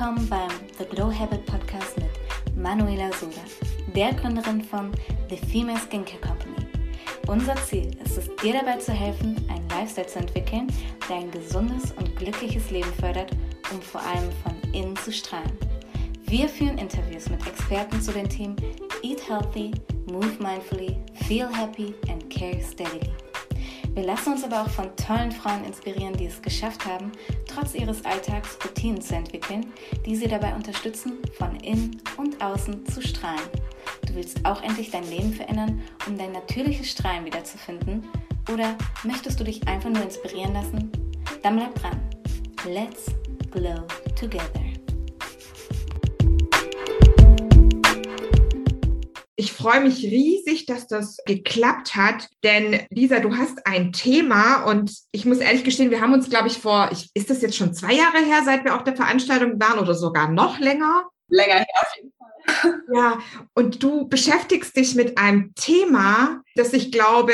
willkommen beim The Glow Habit Podcast mit Manuela Soda, der Gründerin von The Female Skincare Company. Unser Ziel ist es, dir dabei zu helfen, einen Lifestyle zu entwickeln, der ein gesundes und glückliches Leben fördert, um vor allem von innen zu strahlen. Wir führen Interviews mit Experten zu den Themen Eat Healthy, Move Mindfully, Feel Happy and Care Steadily. Wir lassen uns aber auch von tollen Frauen inspirieren, die es geschafft haben, trotz ihres Alltags Routinen zu entwickeln, die sie dabei unterstützen, von innen und außen zu strahlen. Du willst auch endlich dein Leben verändern, um dein natürliches Strahlen wiederzufinden? Oder möchtest du dich einfach nur inspirieren lassen? Dann bleib dran. Let's glow together. Ich freue mich riesig, dass das geklappt hat, denn Lisa, du hast ein Thema und ich muss ehrlich gestehen, wir haben uns, glaube ich, vor, ich, ist das jetzt schon zwei Jahre her, seit wir auf der Veranstaltung waren oder sogar noch länger? Länger her auf jeden Fall. Ja, und du beschäftigst dich mit einem Thema, das ich glaube,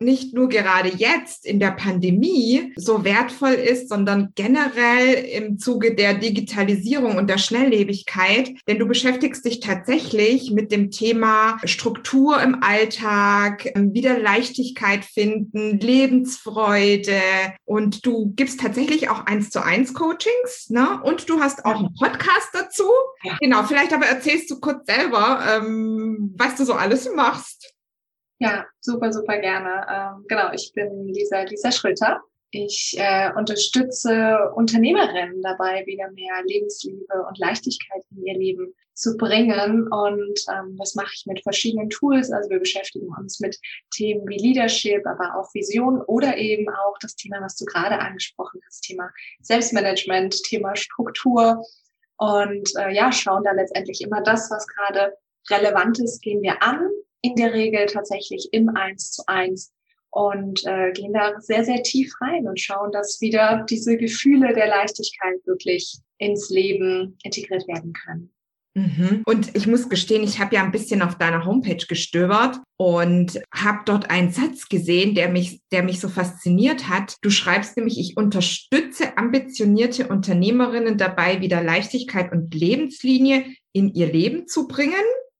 nicht nur gerade jetzt in der Pandemie so wertvoll ist, sondern generell im Zuge der Digitalisierung und der Schnelllebigkeit. Denn du beschäftigst dich tatsächlich mit dem Thema Struktur im Alltag, ähm, wieder Leichtigkeit finden, Lebensfreude und du gibst tatsächlich auch eins zu eins Coachings, ne? Und du hast auch einen Podcast dazu. Ja. Genau, vielleicht aber erzählst du kurz selber, ähm, was du so alles machst. Ja, super, super gerne. Ähm, genau, ich bin Lisa, Lisa Schröter. Ich äh, unterstütze Unternehmerinnen dabei, wieder mehr Lebensliebe und Leichtigkeit in ihr Leben zu bringen. Und ähm, das mache ich mit verschiedenen Tools. Also wir beschäftigen uns mit Themen wie Leadership, aber auch Vision oder eben auch das Thema, was du gerade angesprochen hast, Thema Selbstmanagement, Thema Struktur. Und äh, ja, schauen da letztendlich immer das, was gerade relevant ist, gehen wir an in der Regel tatsächlich im Eins zu eins und äh, gehen da sehr, sehr tief rein und schauen, dass wieder diese Gefühle der Leichtigkeit wirklich ins Leben integriert werden können. Mhm. Und ich muss gestehen, ich habe ja ein bisschen auf deiner Homepage gestöbert und habe dort einen Satz gesehen, der mich, der mich so fasziniert hat. Du schreibst nämlich, ich unterstütze ambitionierte Unternehmerinnen dabei, wieder Leichtigkeit und Lebenslinie in ihr Leben zu bringen.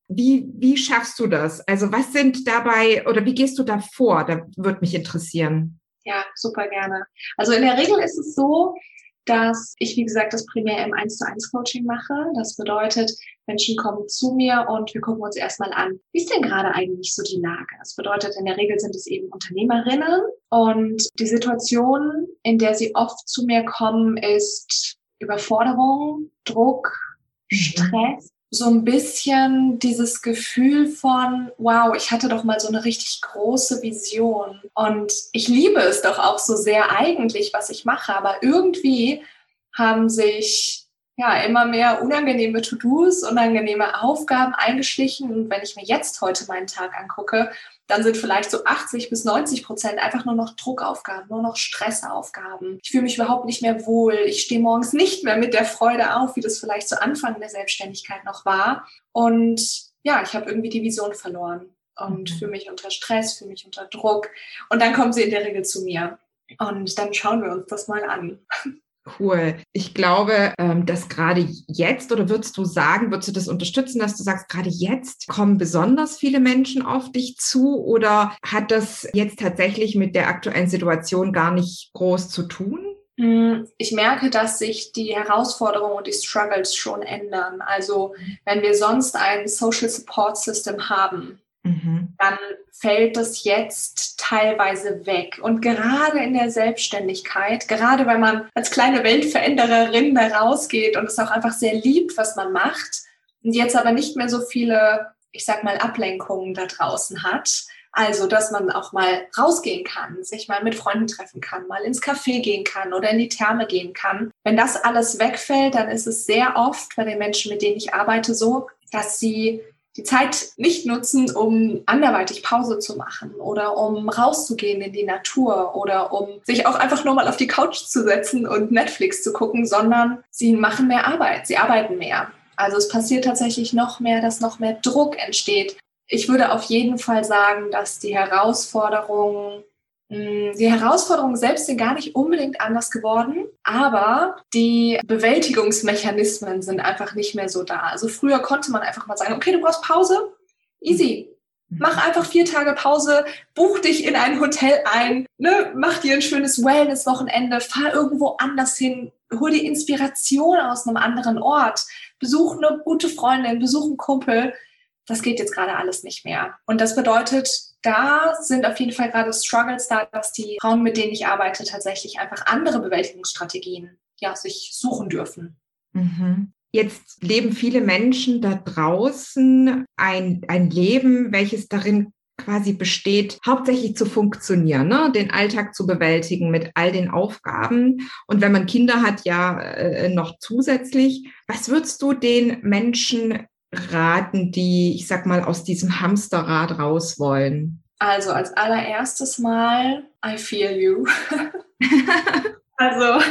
Wie, wie schaffst du das? Also was sind dabei oder wie gehst du da vor? Da würde mich interessieren. Ja, super gerne. Also in der Regel ist es so, dass ich, wie gesagt, das primär im 1 zu 1 Coaching mache. Das bedeutet, Menschen kommen zu mir und wir gucken uns erstmal an, wie ist denn gerade eigentlich so die Lage? Das bedeutet, in der Regel sind es eben Unternehmerinnen und die Situation, in der sie oft zu mir kommen, ist Überforderung, Druck, mhm. Stress so ein bisschen dieses Gefühl von, wow, ich hatte doch mal so eine richtig große Vision. Und ich liebe es doch auch so sehr eigentlich, was ich mache, aber irgendwie haben sich ja immer mehr unangenehme To-Dos, unangenehme Aufgaben eingeschlichen. Und wenn ich mir jetzt heute meinen Tag angucke, dann sind vielleicht so 80 bis 90 Prozent einfach nur noch Druckaufgaben, nur noch Stressaufgaben. Ich fühle mich überhaupt nicht mehr wohl. Ich stehe morgens nicht mehr mit der Freude auf, wie das vielleicht zu Anfang der Selbstständigkeit noch war. Und ja, ich habe irgendwie die Vision verloren und mhm. fühle mich unter Stress, fühle mich unter Druck. Und dann kommen sie in der Regel zu mir. Und dann schauen wir uns das mal an. Cool. Ich glaube, ähm, dass gerade jetzt, oder würdest du sagen, würdest du das unterstützen, dass du sagst, gerade jetzt kommen besonders viele Menschen auf dich zu oder hat das jetzt tatsächlich mit der aktuellen Situation gar nicht groß zu tun? Mm, ich merke, dass sich die Herausforderungen und die Struggles schon ändern. Also wenn wir sonst ein Social Support System haben, mhm. dann fällt das jetzt teilweise weg. Und gerade in der Selbstständigkeit, gerade wenn man als kleine Weltverändererin da rausgeht und es auch einfach sehr liebt, was man macht, und jetzt aber nicht mehr so viele, ich sag mal, Ablenkungen da draußen hat. Also, dass man auch mal rausgehen kann, sich mal mit Freunden treffen kann, mal ins Café gehen kann oder in die Therme gehen kann. Wenn das alles wegfällt, dann ist es sehr oft bei den Menschen, mit denen ich arbeite, so, dass sie die Zeit nicht nutzen, um anderweitig Pause zu machen oder um rauszugehen in die Natur oder um sich auch einfach nur mal auf die Couch zu setzen und Netflix zu gucken, sondern sie machen mehr Arbeit, sie arbeiten mehr. Also es passiert tatsächlich noch mehr, dass noch mehr Druck entsteht. Ich würde auf jeden Fall sagen, dass die Herausforderungen die Herausforderungen selbst sind gar nicht unbedingt anders geworden, aber die Bewältigungsmechanismen sind einfach nicht mehr so da. Also früher konnte man einfach mal sagen, okay, du brauchst Pause, easy. Mhm. Mach einfach vier Tage Pause, buch dich in ein Hotel ein, ne, mach dir ein schönes Wellness-Wochenende, fahr irgendwo anders hin, hol dir Inspiration aus einem anderen Ort, besuch eine gute Freundin, besuch einen Kumpel. Das geht jetzt gerade alles nicht mehr. Und das bedeutet, da sind auf jeden Fall gerade Struggles da, dass die Frauen, mit denen ich arbeite, tatsächlich einfach andere Bewältigungsstrategien ja, sich suchen dürfen. Mhm. Jetzt leben viele Menschen da draußen ein, ein Leben, welches darin quasi besteht, hauptsächlich zu funktionieren, ne? den Alltag zu bewältigen mit all den Aufgaben. Und wenn man Kinder hat, ja äh, noch zusätzlich. Was würdest du den Menschen raten, die, ich sag mal, aus diesem Hamsterrad raus wollen? Also als allererstes Mal, I feel you. also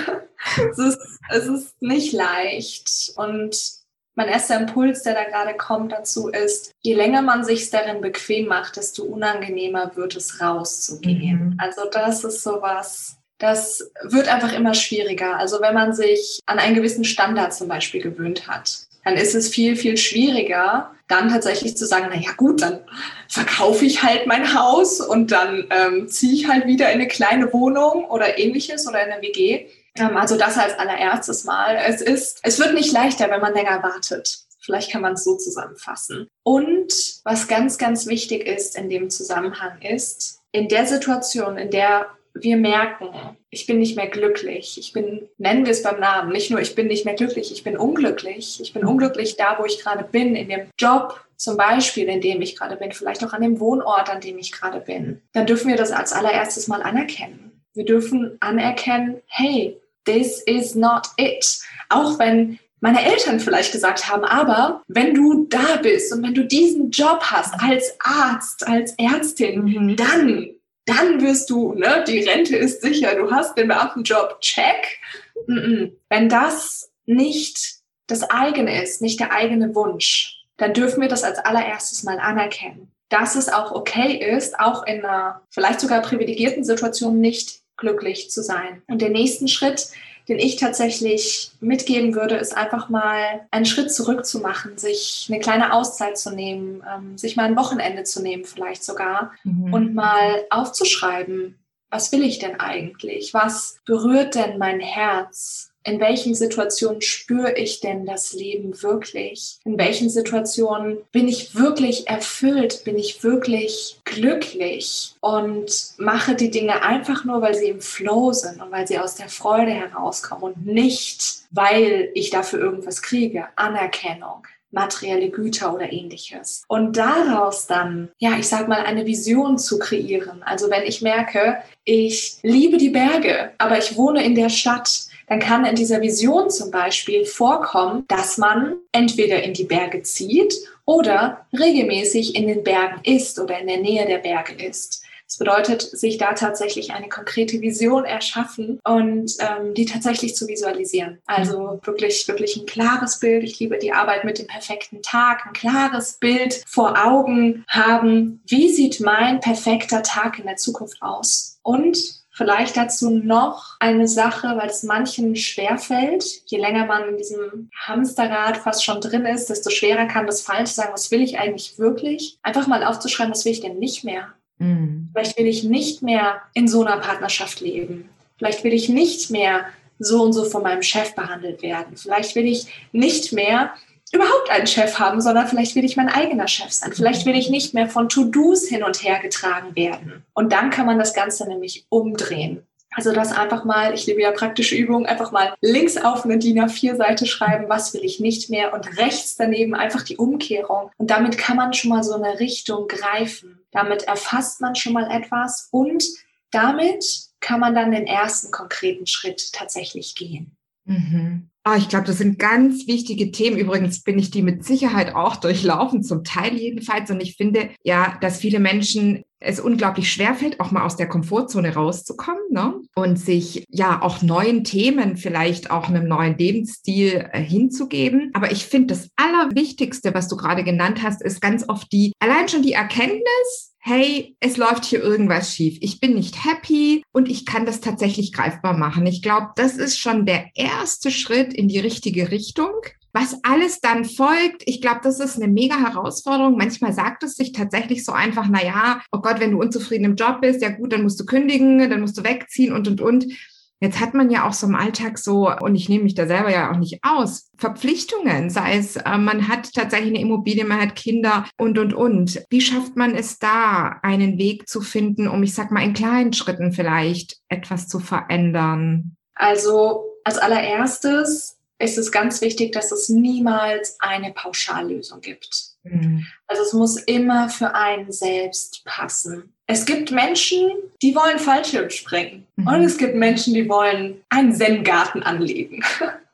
es ist, es ist nicht leicht und mein erster Impuls, der da gerade kommt dazu ist, je länger man sich darin bequem macht, desto unangenehmer wird es rauszugehen. Mhm. Also das ist sowas, das wird einfach immer schwieriger. Also wenn man sich an einen gewissen Standard zum Beispiel gewöhnt hat, dann ist es viel, viel schwieriger, dann tatsächlich zu sagen, na ja gut, dann verkaufe ich halt mein Haus und dann ähm, ziehe ich halt wieder in eine kleine Wohnung oder ähnliches oder in eine WG. Ähm, also das als allererstes Mal. Es ist, es wird nicht leichter, wenn man länger wartet. Vielleicht kann man es so zusammenfassen. Und was ganz, ganz wichtig ist in dem Zusammenhang ist, in der Situation, in der wir merken, ich bin nicht mehr glücklich. Ich bin, nennen wir es beim Namen, nicht nur ich bin nicht mehr glücklich, ich bin unglücklich. Ich bin unglücklich da, wo ich gerade bin, in dem Job zum Beispiel, in dem ich gerade bin, vielleicht auch an dem Wohnort, an dem ich gerade bin. Dann dürfen wir das als allererstes mal anerkennen. Wir dürfen anerkennen, hey, this is not it. Auch wenn meine Eltern vielleicht gesagt haben, aber wenn du da bist und wenn du diesen Job hast als Arzt, als Ärztin, mhm. dann, dann wirst du, ne, die Rente ist sicher, du hast den Beamtenjob, check. Wenn das nicht das eigene ist, nicht der eigene Wunsch, dann dürfen wir das als allererstes mal anerkennen. Dass es auch okay ist, auch in einer vielleicht sogar privilegierten Situation nicht glücklich zu sein. Und der nächsten Schritt, den ich tatsächlich mitgeben würde, ist einfach mal einen Schritt zurück zu machen, sich eine kleine Auszeit zu nehmen, ähm, sich mal ein Wochenende zu nehmen vielleicht sogar mhm. und mal aufzuschreiben, was will ich denn eigentlich? Was berührt denn mein Herz? In welchen Situationen spüre ich denn das Leben wirklich? In welchen Situationen bin ich wirklich erfüllt? Bin ich wirklich glücklich? Und mache die Dinge einfach nur, weil sie im Flow sind und weil sie aus der Freude herauskommen und nicht, weil ich dafür irgendwas kriege. Anerkennung materielle Güter oder ähnliches. Und daraus dann, ja, ich sag mal, eine Vision zu kreieren. Also wenn ich merke, ich liebe die Berge, aber ich wohne in der Stadt, dann kann in dieser Vision zum Beispiel vorkommen, dass man entweder in die Berge zieht oder regelmäßig in den Bergen ist oder in der Nähe der Berge ist. Das bedeutet, sich da tatsächlich eine konkrete Vision erschaffen und ähm, die tatsächlich zu visualisieren. Also wirklich, wirklich ein klares Bild. Ich liebe die Arbeit mit dem perfekten Tag. Ein klares Bild vor Augen haben. Wie sieht mein perfekter Tag in der Zukunft aus? Und Vielleicht dazu noch eine Sache, weil es manchen schwerfällt. Je länger man in diesem Hamsterrad fast schon drin ist, desto schwerer kann das fallen zu sagen, was will ich eigentlich wirklich? Einfach mal aufzuschreiben, was will ich denn nicht mehr? Mhm. Vielleicht will ich nicht mehr in so einer Partnerschaft leben. Vielleicht will ich nicht mehr so und so von meinem Chef behandelt werden. Vielleicht will ich nicht mehr überhaupt einen Chef haben, sondern vielleicht will ich mein eigener Chef sein. Vielleicht will ich nicht mehr von To-Dos hin und her getragen werden. Und dann kann man das Ganze nämlich umdrehen. Also das einfach mal, ich liebe ja praktische Übungen, einfach mal links auf eine DIN A4-Seite schreiben, was will ich nicht mehr und rechts daneben einfach die Umkehrung. Und damit kann man schon mal so eine Richtung greifen. Damit erfasst man schon mal etwas und damit kann man dann den ersten konkreten Schritt tatsächlich gehen. Mhm. Oh, ich glaube, das sind ganz wichtige Themen. Übrigens bin ich die mit Sicherheit auch durchlaufen, zum Teil jedenfalls. Und ich finde ja, dass viele Menschen es unglaublich schwer fällt, auch mal aus der Komfortzone rauszukommen ne? und sich ja auch neuen Themen, vielleicht auch einem neuen Lebensstil äh, hinzugeben. Aber ich finde, das Allerwichtigste, was du gerade genannt hast, ist ganz oft die, allein schon die Erkenntnis, hey, es läuft hier irgendwas schief. Ich bin nicht happy und ich kann das tatsächlich greifbar machen. Ich glaube, das ist schon der erste Schritt in die richtige Richtung. Was alles dann folgt, ich glaube, das ist eine mega Herausforderung. Manchmal sagt es sich tatsächlich so einfach, na ja, oh Gott, wenn du unzufrieden im Job bist, ja gut, dann musst du kündigen, dann musst du wegziehen und, und, und. Jetzt hat man ja auch so im Alltag so, und ich nehme mich da selber ja auch nicht aus, Verpflichtungen, sei es, äh, man hat tatsächlich eine Immobilie, man hat Kinder und, und, und. Wie schafft man es da, einen Weg zu finden, um, ich sag mal, in kleinen Schritten vielleicht etwas zu verändern? Also als allererstes ist es ganz wichtig, dass es niemals eine Pauschallösung gibt. Mhm. Also es muss immer für einen selbst passen. Es gibt Menschen, die wollen Fallschirm springen. Mhm. Und es gibt Menschen, die wollen einen Zen-Garten anlegen.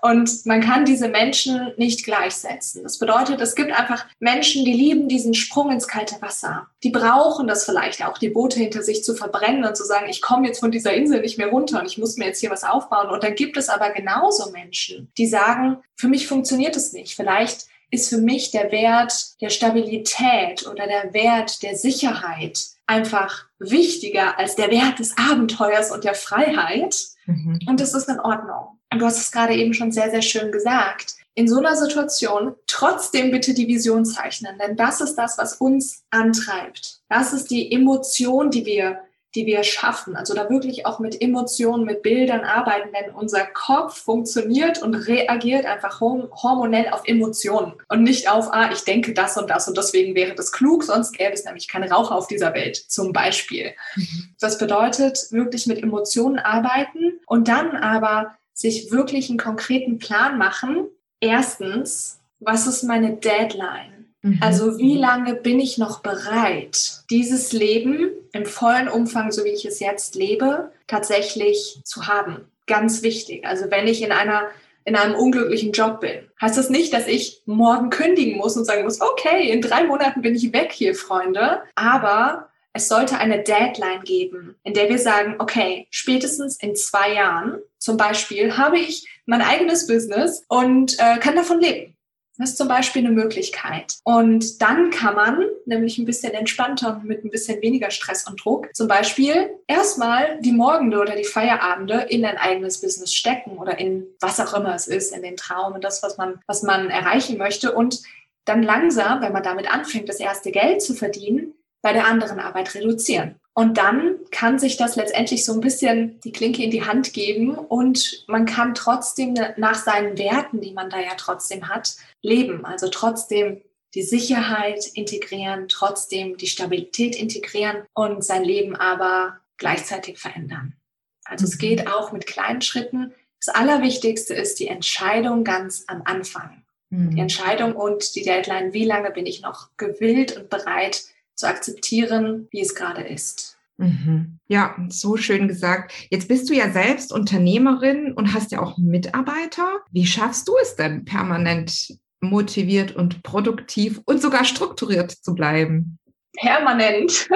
Und man kann diese Menschen nicht gleichsetzen. Das bedeutet, es gibt einfach Menschen, die lieben diesen Sprung ins kalte Wasser. Die brauchen das vielleicht auch, die Boote hinter sich zu verbrennen und zu sagen, ich komme jetzt von dieser Insel nicht mehr runter und ich muss mir jetzt hier was aufbauen. Und dann gibt es aber genauso Menschen, die sagen, für mich funktioniert es nicht. Vielleicht ist für mich der Wert der Stabilität oder der Wert der Sicherheit einfach wichtiger als der Wert des Abenteuers und der Freiheit. Mhm. Und das ist in Ordnung. Und du hast es gerade eben schon sehr, sehr schön gesagt. In so einer Situation trotzdem bitte die Vision zeichnen, denn das ist das, was uns antreibt. Das ist die Emotion, die wir die wir schaffen. Also da wirklich auch mit Emotionen, mit Bildern arbeiten, denn unser Kopf funktioniert und reagiert einfach hormonell auf Emotionen und nicht auf, ah, ich denke das und das und deswegen wäre das klug, sonst gäbe es nämlich keine Raucher auf dieser Welt zum Beispiel. Mhm. Das bedeutet wirklich mit Emotionen arbeiten und dann aber sich wirklich einen konkreten Plan machen. Erstens, was ist meine Deadline? Mhm. Also wie lange bin ich noch bereit, dieses Leben im vollen Umfang, so wie ich es jetzt lebe, tatsächlich zu haben? Ganz wichtig. Also wenn ich in einer in einem unglücklichen Job bin, heißt das nicht, dass ich morgen kündigen muss und sagen muss, okay, in drei Monaten bin ich weg hier, Freunde. Aber es sollte eine Deadline geben, in der wir sagen, okay, spätestens in zwei Jahren zum Beispiel habe ich mein eigenes Business und äh, kann davon leben. Das ist zum Beispiel eine Möglichkeit. Und dann kann man nämlich ein bisschen entspannter und mit ein bisschen weniger Stress und Druck zum Beispiel erstmal die Morgende oder die Feierabende in ein eigenes Business stecken oder in was auch immer es ist, in den Traum und das, was man, was man erreichen möchte. Und dann langsam, wenn man damit anfängt, das erste Geld zu verdienen, bei der anderen Arbeit reduzieren. Und dann kann sich das letztendlich so ein bisschen die Klinke in die Hand geben und man kann trotzdem nach seinen Werten, die man da ja trotzdem hat, leben. Also trotzdem die Sicherheit integrieren, trotzdem die Stabilität integrieren und sein Leben aber gleichzeitig verändern. Also es geht mhm. auch mit kleinen Schritten. Das Allerwichtigste ist die Entscheidung ganz am Anfang. Mhm. Die Entscheidung und die Deadline, wie lange bin ich noch gewillt und bereit, zu akzeptieren, wie es gerade ist. Mhm. Ja, so schön gesagt. Jetzt bist du ja selbst Unternehmerin und hast ja auch Mitarbeiter. Wie schaffst du es denn, permanent motiviert und produktiv und sogar strukturiert zu bleiben? Permanent.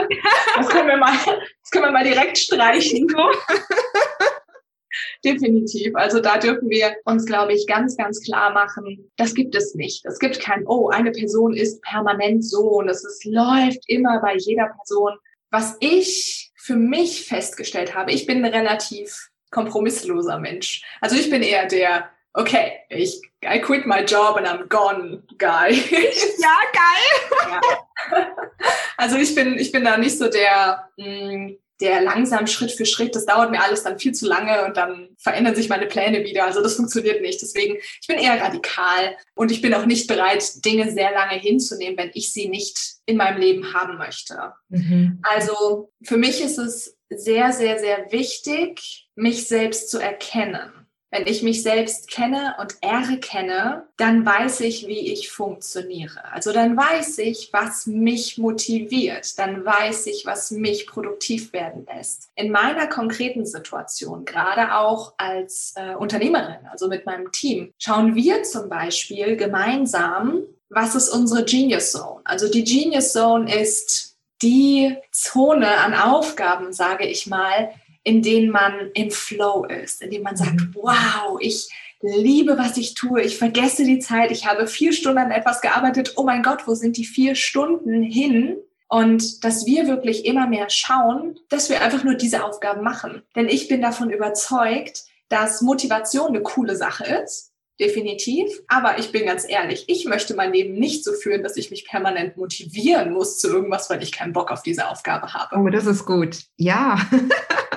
Das können wir mal, das können wir mal direkt streichen. Definitiv. Also da dürfen wir uns, glaube ich, ganz, ganz klar machen, das gibt es nicht. Es gibt kein, oh, eine Person ist permanent so und es ist, läuft immer bei jeder Person. Was ich für mich festgestellt habe, ich bin ein relativ kompromissloser Mensch. Also ich bin eher der, okay, ich I quit my job and I'm gone, guy. Ja, geil. Ja. Also ich bin, ich bin da nicht so der, mh, hm, der langsam Schritt für Schritt, das dauert mir alles dann viel zu lange und dann verändern sich meine Pläne wieder. Also das funktioniert nicht. Deswegen, ich bin eher radikal und ich bin auch nicht bereit, Dinge sehr lange hinzunehmen, wenn ich sie nicht in meinem Leben haben möchte. Mhm. Also für mich ist es sehr, sehr, sehr wichtig, mich selbst zu erkennen. Wenn ich mich selbst kenne und erkenne, dann weiß ich, wie ich funktioniere. Also dann weiß ich, was mich motiviert. Dann weiß ich, was mich produktiv werden lässt. In meiner konkreten Situation, gerade auch als äh, Unternehmerin, also mit meinem Team, schauen wir zum Beispiel gemeinsam, was ist unsere Genius Zone? Also die Genius Zone ist die Zone an Aufgaben, sage ich mal, in denen man im Flow ist, in dem man sagt, mhm. wow, ich liebe, was ich tue, ich vergesse die Zeit, ich habe vier Stunden an etwas gearbeitet, oh mein Gott, wo sind die vier Stunden hin? Und dass wir wirklich immer mehr schauen, dass wir einfach nur diese Aufgaben machen. Denn ich bin davon überzeugt, dass Motivation eine coole Sache ist. Definitiv. Aber ich bin ganz ehrlich, ich möchte mein Leben nicht so führen, dass ich mich permanent motivieren muss zu irgendwas, weil ich keinen Bock auf diese Aufgabe habe. Oh, das ist gut. Ja.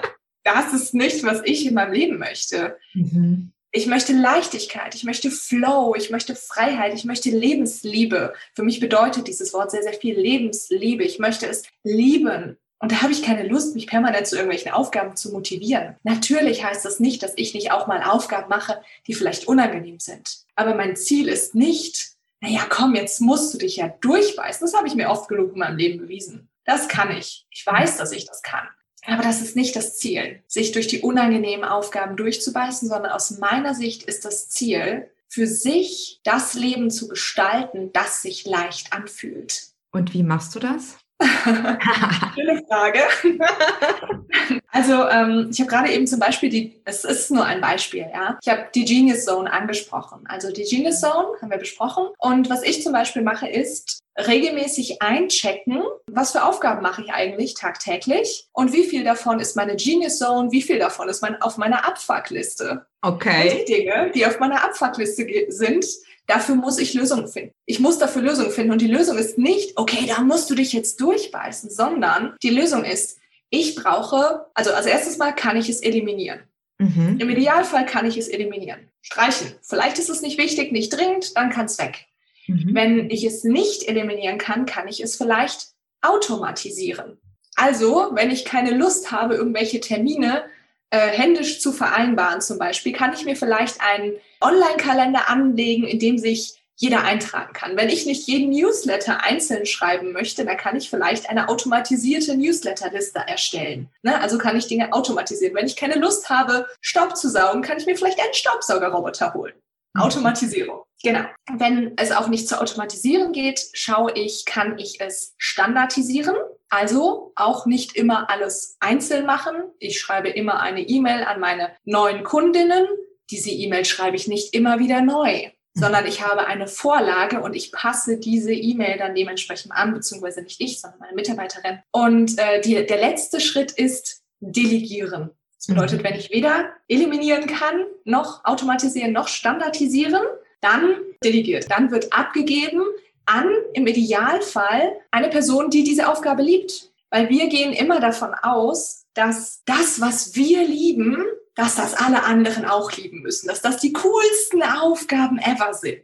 das ist nicht, was ich in meinem Leben möchte. Mhm. Ich möchte Leichtigkeit, ich möchte Flow, ich möchte Freiheit, ich möchte Lebensliebe. Für mich bedeutet dieses Wort sehr, sehr viel Lebensliebe. Ich möchte es lieben. Und da habe ich keine Lust, mich permanent zu irgendwelchen Aufgaben zu motivieren. Natürlich heißt das nicht, dass ich nicht auch mal Aufgaben mache, die vielleicht unangenehm sind. Aber mein Ziel ist nicht, naja, komm, jetzt musst du dich ja durchbeißen. Das habe ich mir oft genug in meinem Leben bewiesen. Das kann ich. Ich weiß, dass ich das kann. Aber das ist nicht das Ziel, sich durch die unangenehmen Aufgaben durchzubeißen, sondern aus meiner Sicht ist das Ziel, für sich das Leben zu gestalten, das sich leicht anfühlt. Und wie machst du das? Schöne Frage. also ähm, ich habe gerade eben zum Beispiel die, es ist nur ein Beispiel, ja. Ich habe die Genius Zone angesprochen. Also die Genius Zone haben wir besprochen. Und was ich zum Beispiel mache, ist regelmäßig einchecken, was für Aufgaben mache ich eigentlich tagtäglich und wie viel davon ist meine Genius Zone, wie viel davon ist mein, auf meiner Abfuckliste. Okay. Und die Dinge, die auf meiner Abfuckliste sind, Dafür muss ich Lösungen finden. Ich muss dafür Lösungen finden. Und die Lösung ist nicht, okay, da musst du dich jetzt durchbeißen, sondern die Lösung ist, ich brauche, also als erstes Mal kann ich es eliminieren. Mhm. Im Idealfall kann ich es eliminieren. Streichen. Vielleicht ist es nicht wichtig, nicht dringend, dann kann es weg. Mhm. Wenn ich es nicht eliminieren kann, kann ich es vielleicht automatisieren. Also, wenn ich keine Lust habe, irgendwelche Termine äh, händisch zu vereinbaren zum Beispiel, kann ich mir vielleicht einen Online-Kalender anlegen, in dem sich jeder eintragen kann. Wenn ich nicht jeden Newsletter einzeln schreiben möchte, dann kann ich vielleicht eine automatisierte Newsletterliste erstellen. Ne? Also kann ich Dinge automatisieren. Wenn ich keine Lust habe, Staub zu saugen, kann ich mir vielleicht einen Staubsaugerroboter holen. Mhm. Automatisierung. Genau. Wenn es auch nicht zu automatisieren geht, schaue ich, kann ich es standardisieren? Also auch nicht immer alles einzeln machen. Ich schreibe immer eine E-Mail an meine neuen Kundinnen. Diese E-Mail schreibe ich nicht immer wieder neu, sondern ich habe eine Vorlage und ich passe diese E-Mail dann dementsprechend an, beziehungsweise nicht ich, sondern meine Mitarbeiterin. Und äh, die, der letzte Schritt ist delegieren. Das bedeutet, mhm. wenn ich weder eliminieren kann, noch automatisieren, noch standardisieren, dann delegiert. Dann wird abgegeben an, im Idealfall, eine Person, die diese Aufgabe liebt. Weil wir gehen immer davon aus, dass das, was wir lieben, dass das alle anderen auch lieben müssen, dass das die coolsten Aufgaben ever sind.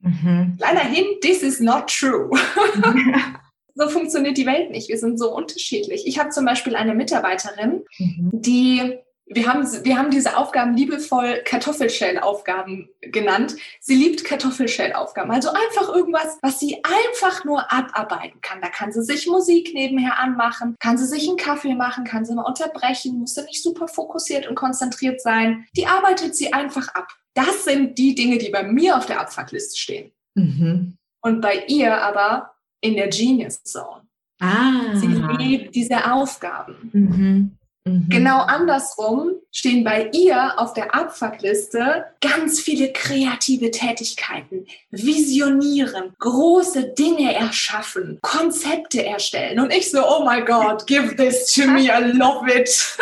Mhm. Kleiner Hint, this is not true. so funktioniert die Welt nicht. Wir sind so unterschiedlich. Ich habe zum Beispiel eine Mitarbeiterin, mhm. die wir haben, wir haben diese Aufgaben liebevoll Kartoffelschellaufgaben genannt. Sie liebt Kartoffelschellaufgaben. Also einfach irgendwas, was sie einfach nur abarbeiten kann. Da kann sie sich Musik nebenher anmachen, kann sie sich einen Kaffee machen, kann sie mal unterbrechen, muss sie nicht super fokussiert und konzentriert sein. Die arbeitet sie einfach ab. Das sind die Dinge, die bei mir auf der Abfuckliste stehen. Mhm. Und bei ihr aber in der Genius Zone. Ah. Sie liebt diese Aufgaben. Mhm. Mhm. Genau andersrum stehen bei ihr auf der Abfuckliste ganz viele kreative Tätigkeiten. Visionieren, große Dinge erschaffen, Konzepte erstellen. Und ich so, oh my God, give this to me, I love it.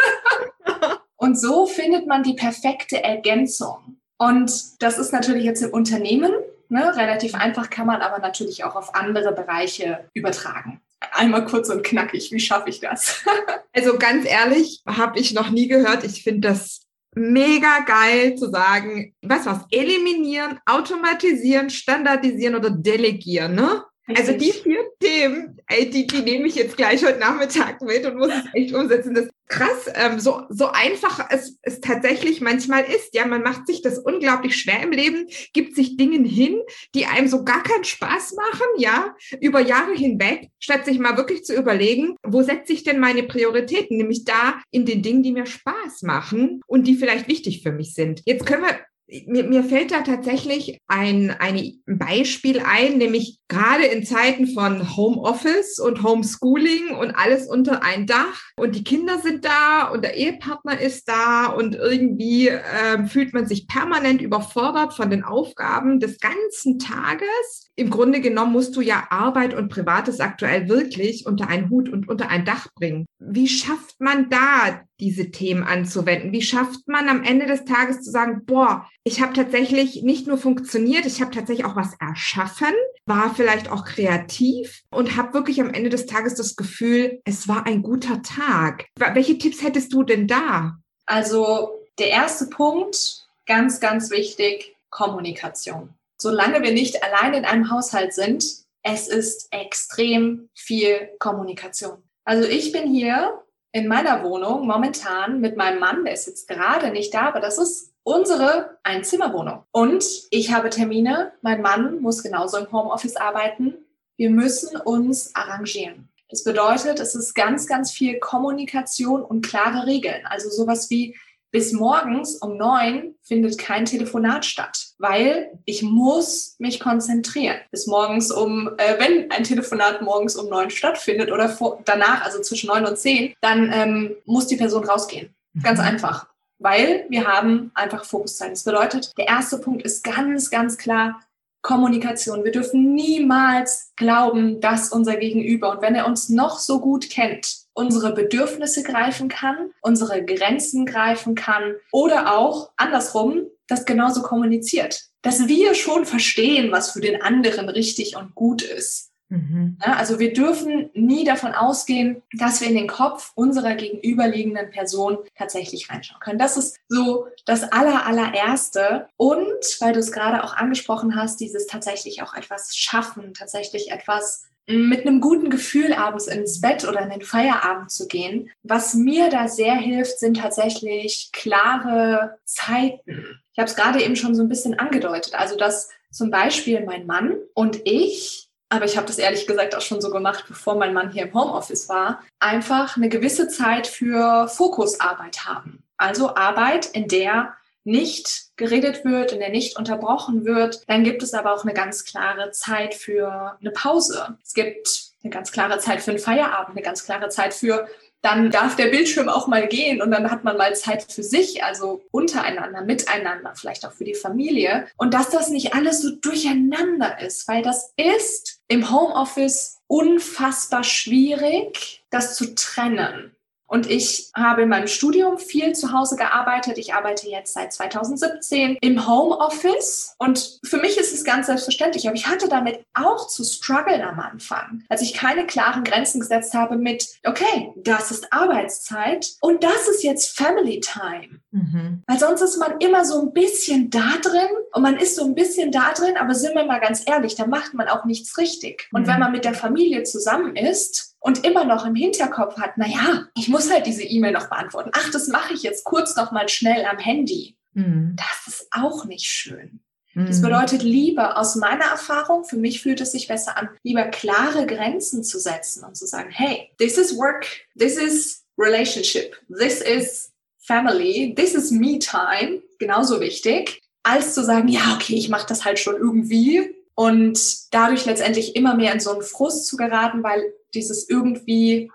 Und so findet man die perfekte Ergänzung. Und das ist natürlich jetzt im Unternehmen ne, relativ einfach, kann man aber natürlich auch auf andere Bereiche übertragen einmal kurz und knackig. Wie schaffe ich das? also ganz ehrlich, habe ich noch nie gehört. Ich finde das mega geil zu sagen, was was, eliminieren, automatisieren, standardisieren oder delegieren, ne? Also die vier Themen, ey, die, die nehme ich jetzt gleich heute Nachmittag mit und muss es echt umsetzen. Das krass, ähm, so, so einfach es, es tatsächlich manchmal ist. Ja, man macht sich das unglaublich schwer im Leben, gibt sich Dingen hin, die einem so gar keinen Spaß machen, ja, über Jahre hinweg, statt sich mal wirklich zu überlegen, wo setze ich denn meine Prioritäten? Nämlich da in den Dingen, die mir Spaß machen und die vielleicht wichtig für mich sind. Jetzt können wir mir, mir fällt da tatsächlich ein, ein Beispiel ein, nämlich gerade in Zeiten von Homeoffice und Homeschooling und alles unter ein Dach und die Kinder sind da und der Ehepartner ist da und irgendwie äh, fühlt man sich permanent überfordert von den Aufgaben des ganzen Tages. Im Grunde genommen musst du ja Arbeit und Privates aktuell wirklich unter einen Hut und unter ein Dach bringen. Wie schafft man da diese Themen anzuwenden? Wie schafft man am Ende des Tages zu sagen, boah, ich habe tatsächlich nicht nur funktioniert, ich habe tatsächlich auch was erschaffen, war vielleicht auch kreativ und habe wirklich am Ende des Tages das Gefühl, es war ein guter Tag. Welche Tipps hättest du denn da? Also der erste Punkt, ganz, ganz wichtig, Kommunikation solange wir nicht allein in einem Haushalt sind, es ist extrem viel Kommunikation. Also ich bin hier in meiner Wohnung momentan mit meinem Mann, der ist jetzt gerade nicht da, aber das ist unsere Einzimmerwohnung. Und ich habe Termine, mein Mann muss genauso im Homeoffice arbeiten. Wir müssen uns arrangieren. Das bedeutet, es ist ganz, ganz viel Kommunikation und klare Regeln. Also sowas wie, bis morgens um neun findet kein Telefonat statt, weil ich muss mich konzentrieren. Bis morgens um, äh, wenn ein Telefonat morgens um neun stattfindet oder vor, danach, also zwischen neun und zehn, dann ähm, muss die Person rausgehen. Ganz mhm. einfach. Weil wir haben einfach Fokuszeit. Das bedeutet, der erste Punkt ist ganz, ganz klar, Kommunikation. Wir dürfen niemals glauben, dass unser Gegenüber, und wenn er uns noch so gut kennt, unsere Bedürfnisse greifen kann, unsere Grenzen greifen kann oder auch andersrum das genauso kommuniziert. Dass wir schon verstehen, was für den anderen richtig und gut ist. Mhm. Ja, also wir dürfen nie davon ausgehen, dass wir in den Kopf unserer gegenüberliegenden Person tatsächlich reinschauen können. Das ist so das aller, allererste. Und weil du es gerade auch angesprochen hast, dieses tatsächlich auch etwas schaffen, tatsächlich etwas mit einem guten Gefühl abends ins Bett oder in den Feierabend zu gehen. Was mir da sehr hilft, sind tatsächlich klare Zeiten. Ich habe es gerade eben schon so ein bisschen angedeutet. Also, dass zum Beispiel mein Mann und ich, aber ich habe das ehrlich gesagt auch schon so gemacht, bevor mein Mann hier im Homeoffice war, einfach eine gewisse Zeit für Fokusarbeit haben. Also Arbeit, in der nicht geredet wird, in der nicht unterbrochen wird, dann gibt es aber auch eine ganz klare Zeit für eine Pause. Es gibt eine ganz klare Zeit für einen Feierabend, eine ganz klare Zeit für dann darf der Bildschirm auch mal gehen und dann hat man mal Zeit für sich, also untereinander, miteinander, vielleicht auch für die Familie. Und dass das nicht alles so durcheinander ist, weil das ist im Homeoffice unfassbar schwierig, das zu trennen. Und ich habe in meinem Studium viel zu Hause gearbeitet. Ich arbeite jetzt seit 2017 im Homeoffice. Und für mich ist es ganz selbstverständlich. Aber ich hatte damit auch zu strugglen am Anfang, als ich keine klaren Grenzen gesetzt habe mit, okay, das ist Arbeitszeit und das ist jetzt Family Time. Mhm. Weil sonst ist man immer so ein bisschen da drin und man ist so ein bisschen da drin, aber sind wir mal ganz ehrlich, da macht man auch nichts richtig. Und mhm. wenn man mit der Familie zusammen ist, und immer noch im Hinterkopf hat, na ja, ich muss halt diese E-Mail noch beantworten. Ach, das mache ich jetzt kurz noch mal schnell am Handy. Mhm. Das ist auch nicht schön. Mhm. Das bedeutet lieber aus meiner Erfahrung, für mich fühlt es sich besser an, lieber klare Grenzen zu setzen und zu sagen, hey, this is work, this is relationship, this is family, this is me time, genauso wichtig, als zu sagen, ja, okay, ich mache das halt schon irgendwie und dadurch letztendlich immer mehr in so einen Frust zu geraten, weil dieses irgendwie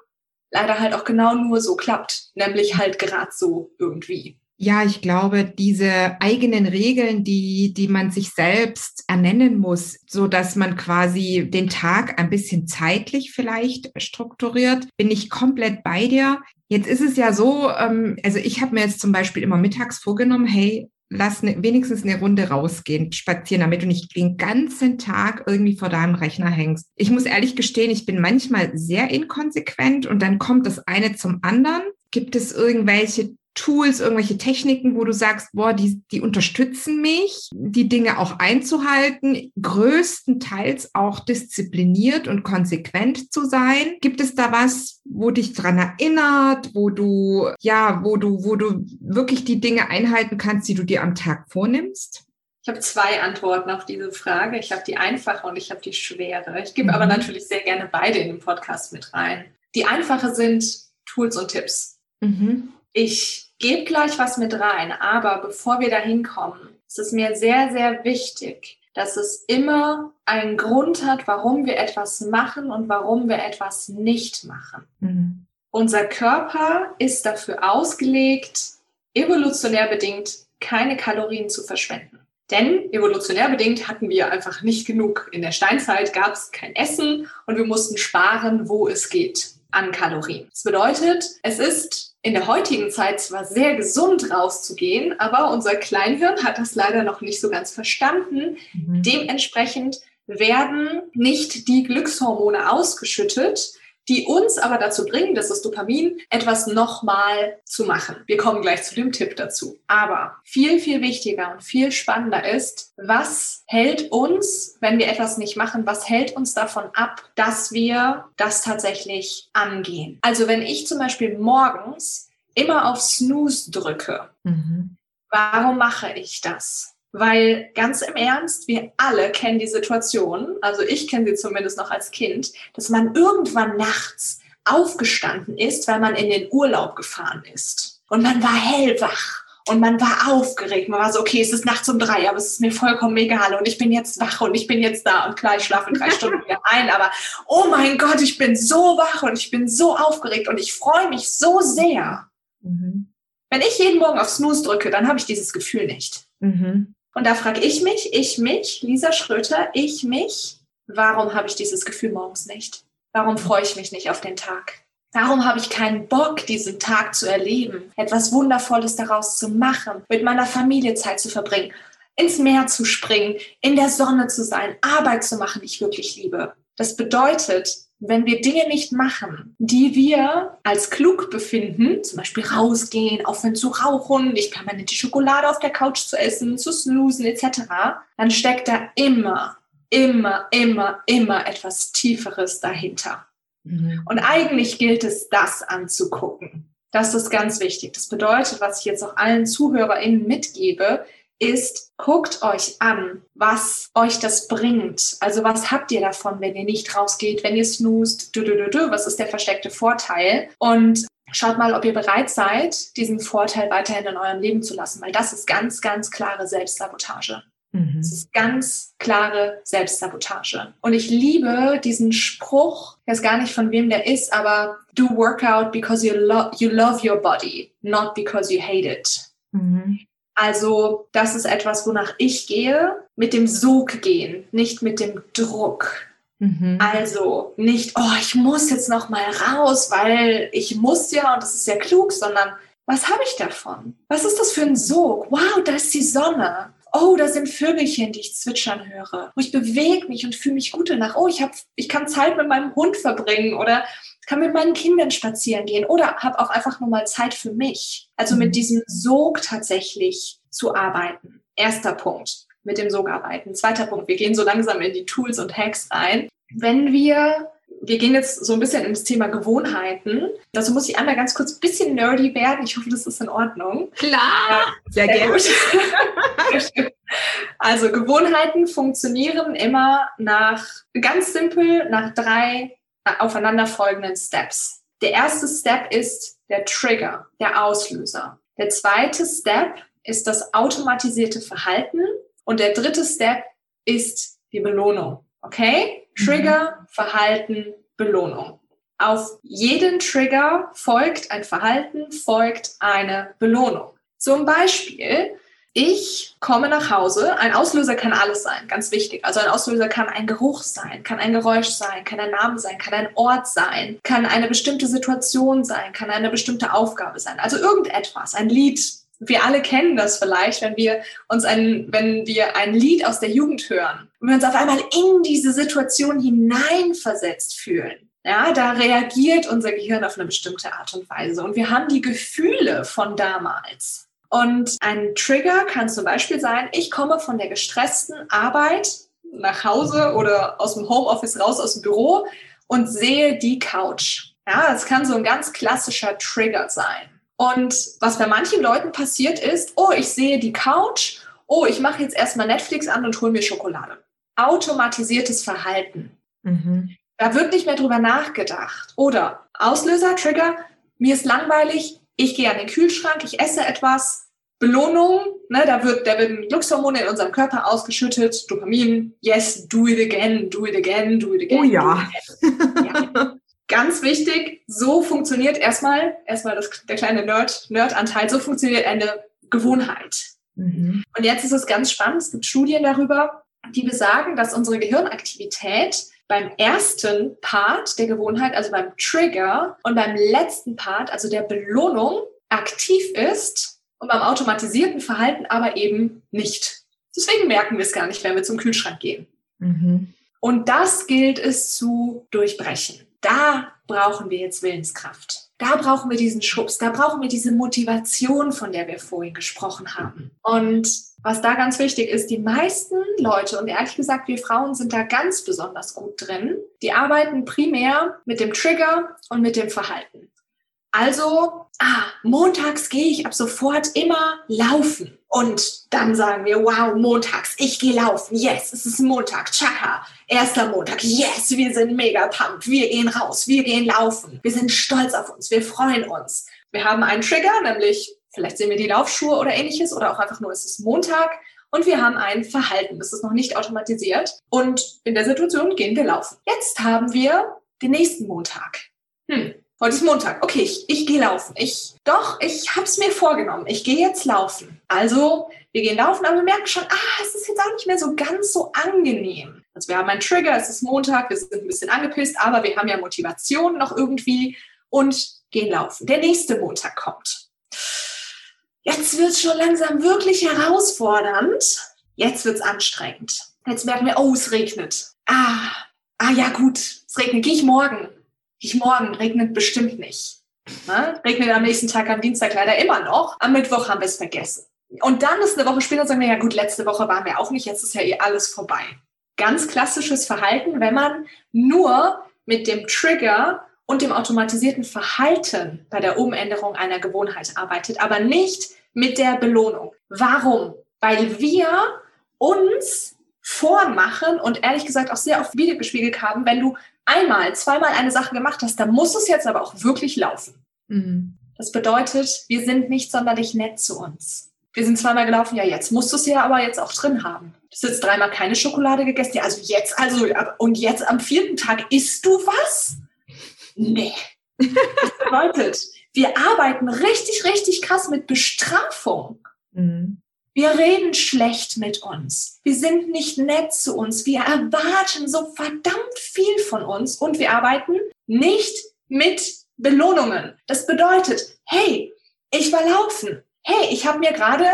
leider halt auch genau nur so klappt, nämlich halt gerade so irgendwie. Ja, ich glaube, diese eigenen Regeln, die, die man sich selbst ernennen muss, so dass man quasi den Tag ein bisschen zeitlich vielleicht strukturiert, bin ich komplett bei dir. Jetzt ist es ja so, ähm, also ich habe mir jetzt zum Beispiel immer mittags vorgenommen, hey, lass ne, wenigstens eine Runde rausgehen, spazieren, damit du nicht den ganzen Tag irgendwie vor deinem Rechner hängst. Ich muss ehrlich gestehen, ich bin manchmal sehr inkonsequent und dann kommt das eine zum anderen. Gibt es irgendwelche Tools, irgendwelche Techniken, wo du sagst, boah, die, die unterstützen mich, die Dinge auch einzuhalten, größtenteils auch diszipliniert und konsequent zu sein? Gibt es da was, wo dich dran erinnert, wo du, ja, wo du, wo du wirklich die Dinge einhalten kannst, die du dir am Tag vornimmst? Ich habe zwei Antworten auf diese Frage. Ich habe die einfache und ich habe die schwere. Ich gebe mhm. aber natürlich sehr gerne beide in den Podcast mit rein. Die einfache sind Tools und Tipps. Mhm. Ich gebe gleich was mit rein, aber bevor wir da hinkommen, ist es mir sehr, sehr wichtig, dass es immer einen Grund hat, warum wir etwas machen und warum wir etwas nicht machen. Mhm. Unser Körper ist dafür ausgelegt, evolutionär bedingt keine Kalorien zu verschwenden. Denn evolutionär bedingt hatten wir einfach nicht genug. In der Steinzeit gab es kein Essen und wir mussten sparen, wo es geht an Kalorien. Das bedeutet, es ist in der heutigen Zeit zwar sehr gesund rauszugehen, aber unser Kleinhirn hat das leider noch nicht so ganz verstanden. Mhm. Dementsprechend werden nicht die Glückshormone ausgeschüttet, die uns aber dazu bringen, das ist Dopamin, etwas nochmal zu machen. Wir kommen gleich zu dem Tipp dazu. Aber viel, viel wichtiger und viel spannender ist, was hält uns, wenn wir etwas nicht machen, was hält uns davon ab, dass wir das tatsächlich angehen? Also wenn ich zum Beispiel morgens immer auf Snooze drücke, mhm. warum mache ich das? Weil ganz im Ernst, wir alle kennen die Situation, also ich kenne sie zumindest noch als Kind, dass man irgendwann nachts aufgestanden ist, weil man in den Urlaub gefahren ist. Und man war hellwach und man war aufgeregt. Man war so, okay, es ist nachts um drei, aber es ist mir vollkommen egal und ich bin jetzt wach und ich bin jetzt da und klar, ich schlafe drei Stunden wieder ein, aber oh mein Gott, ich bin so wach und ich bin so aufgeregt und ich freue mich so sehr. Mhm. Wenn ich jeden Morgen auf Snooze drücke, dann habe ich dieses Gefühl nicht. Mhm. Und da frage ich mich, ich mich, Lisa Schröter, ich mich, warum habe ich dieses Gefühl morgens nicht? Warum freue ich mich nicht auf den Tag? Warum habe ich keinen Bock, diesen Tag zu erleben, etwas Wundervolles daraus zu machen, mit meiner Familie Zeit zu verbringen, ins Meer zu springen, in der Sonne zu sein, Arbeit zu machen, die ich wirklich liebe? Das bedeutet, wenn wir Dinge nicht machen, die wir als klug befinden, zum Beispiel rausgehen, aufhören zu rauchen, nicht permanent die Schokolade auf der Couch zu essen, zu snoosen etc., dann steckt da immer, immer, immer, immer etwas Tieferes dahinter. Mhm. Und eigentlich gilt es, das anzugucken. Das ist ganz wichtig. Das bedeutet, was ich jetzt auch allen ZuhörerInnen mitgebe, ist, guckt euch an, was euch das bringt. Also was habt ihr davon, wenn ihr nicht rausgeht, wenn ihr snoost, du, du, du, du, was ist der versteckte Vorteil? Und schaut mal, ob ihr bereit seid, diesen Vorteil weiterhin in eurem Leben zu lassen, weil das ist ganz, ganz klare Selbstsabotage. Mhm. Das ist ganz klare Selbstsabotage. Und ich liebe diesen Spruch, ich weiß gar nicht von wem der ist, aber do work out because you, lo you love your body, not because you hate it. Mhm. Also das ist etwas, wonach ich gehe, mit dem Sog gehen, nicht mit dem Druck. Mhm. Also nicht, oh, ich muss jetzt noch mal raus, weil ich muss ja und das ist ja klug, sondern was habe ich davon? Was ist das für ein Sog? Wow, da ist die Sonne. Oh, da sind Vögelchen, die ich zwitschern höre. Oh, ich bewege mich und fühle mich gut danach. Oh, ich, hab, ich kann Zeit mit meinem Hund verbringen oder kann mit meinen Kindern spazieren gehen oder habe auch einfach nur mal Zeit für mich. Also mit mhm. diesem Sog tatsächlich zu arbeiten. Erster Punkt, mit dem Sog arbeiten. Zweiter Punkt, wir gehen so langsam in die Tools und Hacks rein. Wenn wir wir gehen jetzt so ein bisschen ins Thema Gewohnheiten. Dazu muss ich einmal ganz kurz ein bisschen nerdy werden. Ich hoffe, das ist in Ordnung. Klar, sehr, sehr gerne. also Gewohnheiten funktionieren immer nach, ganz simpel, nach drei aufeinanderfolgenden Steps. Der erste Step ist der Trigger, der Auslöser. Der zweite Step ist das automatisierte Verhalten und der dritte Step ist die Belohnung. Okay? Trigger, mhm. Verhalten, Belohnung. Auf jeden Trigger folgt ein Verhalten, folgt eine Belohnung. Zum Beispiel, ich komme nach Hause. Ein Auslöser kann alles sein, ganz wichtig. Also ein Auslöser kann ein Geruch sein, kann ein Geräusch sein, kann ein Name sein, kann ein Ort sein, kann eine bestimmte Situation sein, kann eine bestimmte Aufgabe sein. Also irgendetwas, ein Lied. Wir alle kennen das vielleicht, wenn wir uns ein, wenn wir ein Lied aus der Jugend hören und wir uns auf einmal in diese Situation hineinversetzt fühlen. Ja, da reagiert unser Gehirn auf eine bestimmte Art und Weise und wir haben die Gefühle von damals. Und ein Trigger kann zum Beispiel sein, ich komme von der gestressten Arbeit nach Hause oder aus dem Homeoffice raus aus dem Büro und sehe die Couch. Ja, das kann so ein ganz klassischer Trigger sein. Und was bei manchen Leuten passiert ist, oh, ich sehe die Couch, oh, ich mache jetzt erstmal Netflix an und hole mir Schokolade. Automatisiertes Verhalten. Mhm. Da wird nicht mehr drüber nachgedacht. Oder Auslöser, Trigger, mir ist langweilig, ich gehe an den Kühlschrank, ich esse etwas, Belohnung, ne, da wird, da werden Glückshormone in unserem Körper ausgeschüttet, Dopamin, yes, do it again, do it again, do it again. Oh ja. ja. Ganz wichtig, so funktioniert erstmal, erstmal das, der kleine Nerd, Nerd-Anteil, so funktioniert eine Gewohnheit. Mhm. Und jetzt ist es ganz spannend, es gibt Studien darüber, die besagen, dass unsere Gehirnaktivität beim ersten Part der Gewohnheit, also beim Trigger und beim letzten Part, also der Belohnung, aktiv ist und beim automatisierten Verhalten aber eben nicht. Deswegen merken wir es gar nicht, wenn wir zum Kühlschrank gehen. Mhm. Und das gilt es zu durchbrechen. Da brauchen wir jetzt Willenskraft. Da brauchen wir diesen Schubs, da brauchen wir diese Motivation, von der wir vorhin gesprochen haben. Und was da ganz wichtig ist, die meisten Leute, und ehrlich gesagt, wir Frauen sind da ganz besonders gut drin, die arbeiten primär mit dem Trigger und mit dem Verhalten. Also, ah, montags gehe ich ab sofort immer laufen. Und dann sagen wir, wow, montags, ich gehe laufen. Yes, es ist Montag. Chaka, erster Montag. Yes, wir sind mega pumped. Wir gehen raus, wir gehen laufen. Wir sind stolz auf uns, wir freuen uns. Wir haben einen Trigger, nämlich vielleicht sehen wir die Laufschuhe oder ähnliches oder auch einfach nur, es ist Montag. Und wir haben ein Verhalten, das ist noch nicht automatisiert. Und in der Situation gehen wir laufen. Jetzt haben wir den nächsten Montag. Hm, Heute ist Montag. Okay, ich, ich gehe laufen. Ich, doch, ich habe es mir vorgenommen. Ich gehe jetzt laufen. Also, wir gehen laufen, aber wir merken schon, ah, es ist jetzt auch nicht mehr so ganz so angenehm. Also wir haben einen Trigger, es ist Montag, wir sind ein bisschen angepisst, aber wir haben ja Motivation noch irgendwie und gehen laufen. Der nächste Montag kommt. Jetzt wird es schon langsam wirklich herausfordernd. Jetzt wird es anstrengend. Jetzt merken wir, oh, es regnet. Ah, ah ja gut, es regnet. Gehe ich morgen ich morgen regnet bestimmt nicht. Ne? Regnet am nächsten Tag am Dienstag leider immer noch. Am Mittwoch haben wir es vergessen. Und dann ist eine Woche später, sagen wir, ja gut, letzte Woche waren wir auch nicht, jetzt ist ja eh alles vorbei. Ganz klassisches Verhalten, wenn man nur mit dem Trigger und dem automatisierten Verhalten bei der Umänderung einer Gewohnheit arbeitet, aber nicht mit der Belohnung. Warum? Weil wir uns vormachen und ehrlich gesagt auch sehr oft wiedergespiegelt haben, wenn du einmal, zweimal eine Sache gemacht hast, dann muss es jetzt aber auch wirklich laufen. Mhm. Das bedeutet, wir sind nicht sonderlich nett zu uns. Wir sind zweimal gelaufen, ja, jetzt musst du es ja aber jetzt auch drin haben. Du hast jetzt dreimal keine Schokolade gegessen, ja, also jetzt, also, und jetzt am vierten Tag isst du was? Nee. Das bedeutet, wir arbeiten richtig, richtig krass mit Bestrafung. Mhm. Wir reden schlecht mit uns. Wir sind nicht nett zu uns. Wir erwarten so verdammt viel von uns und wir arbeiten nicht mit Belohnungen. Das bedeutet, hey, ich war laufen. Hey, ich habe mir gerade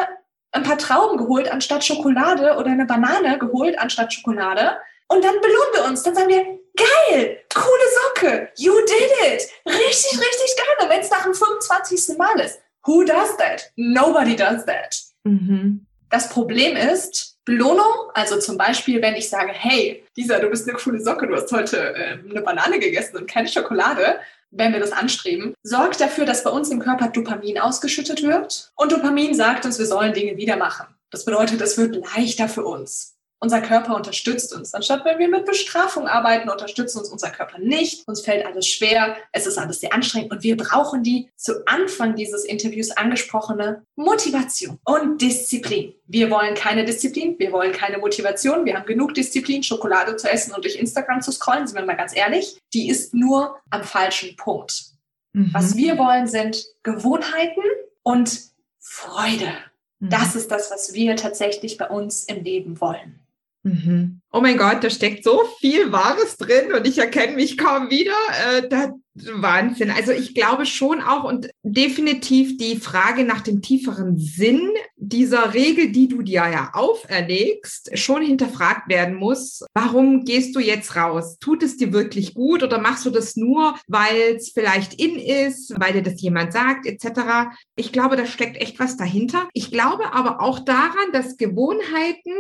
ein paar Trauben geholt anstatt Schokolade oder eine Banane geholt anstatt Schokolade. Und dann belohnen wir uns. Dann sagen wir, geil, coole Socke, you did it. Richtig, richtig geil. Und wenn es nach dem 25. Mal ist, who does that? Nobody does that. Mhm. Das Problem ist, Belohnung, also zum Beispiel, wenn ich sage, hey, Lisa, du bist eine coole Socke, du hast heute äh, eine Banane gegessen und keine Schokolade, wenn wir das anstreben, sorgt dafür, dass bei uns im Körper Dopamin ausgeschüttet wird. Und Dopamin sagt uns, wir sollen Dinge wieder machen. Das bedeutet, es wird leichter für uns. Unser Körper unterstützt uns. Anstatt wenn wir mit Bestrafung arbeiten, unterstützt uns unser Körper nicht. Uns fällt alles schwer. Es ist alles sehr anstrengend und wir brauchen die zu Anfang dieses Interviews angesprochene Motivation und Disziplin. Wir wollen keine Disziplin. Wir wollen keine Motivation. Wir haben genug Disziplin, Schokolade zu essen und durch Instagram zu scrollen. Sind wir mal ganz ehrlich. Die ist nur am falschen Punkt. Mhm. Was wir wollen, sind Gewohnheiten und Freude. Mhm. Das ist das, was wir tatsächlich bei uns im Leben wollen. Mhm. Oh mein Gott, da steckt so viel Wahres drin und ich erkenne mich kaum wieder. Äh, da, Wahnsinn. Also ich glaube schon auch und definitiv die Frage nach dem tieferen Sinn dieser Regel, die du dir ja auferlegst, schon hinterfragt werden muss. Warum gehst du jetzt raus? Tut es dir wirklich gut oder machst du das nur, weil es vielleicht in ist, weil dir das jemand sagt, etc. Ich glaube, da steckt echt was dahinter. Ich glaube aber auch daran, dass Gewohnheiten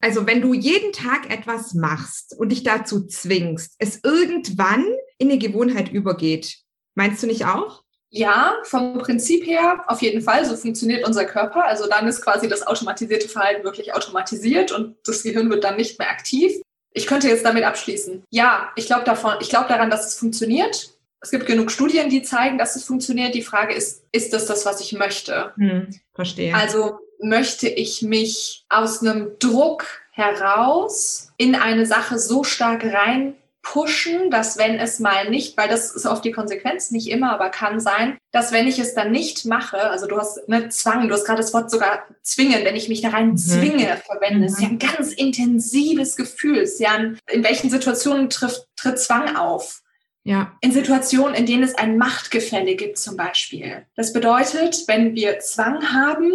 also wenn du jeden Tag etwas machst und dich dazu zwingst, es irgendwann in eine Gewohnheit übergeht. Meinst du nicht auch? Ja, vom Prinzip her auf jeden Fall. So funktioniert unser Körper. Also dann ist quasi das automatisierte Verhalten wirklich automatisiert und das Gehirn wird dann nicht mehr aktiv. Ich könnte jetzt damit abschließen. Ja, ich glaube davon, ich glaube daran, dass es funktioniert. Es gibt genug Studien, die zeigen, dass es funktioniert. Die Frage ist, ist das das, was ich möchte? Hm, verstehe. Also möchte ich mich aus einem Druck heraus in eine Sache so stark rein pushen, dass wenn es mal nicht, weil das ist oft die Konsequenz, nicht immer, aber kann sein, dass wenn ich es dann nicht mache, also du hast eine Zwang, du hast gerade das Wort sogar zwingen, wenn ich mich da rein mhm. zwinge, verwende, mhm. ist ja ein ganz intensives Gefühl. Ist ja ein, in welchen Situationen trifft, tritt Zwang auf? Ja. In Situationen, in denen es ein Machtgefälle gibt, zum Beispiel. Das bedeutet, wenn wir Zwang haben,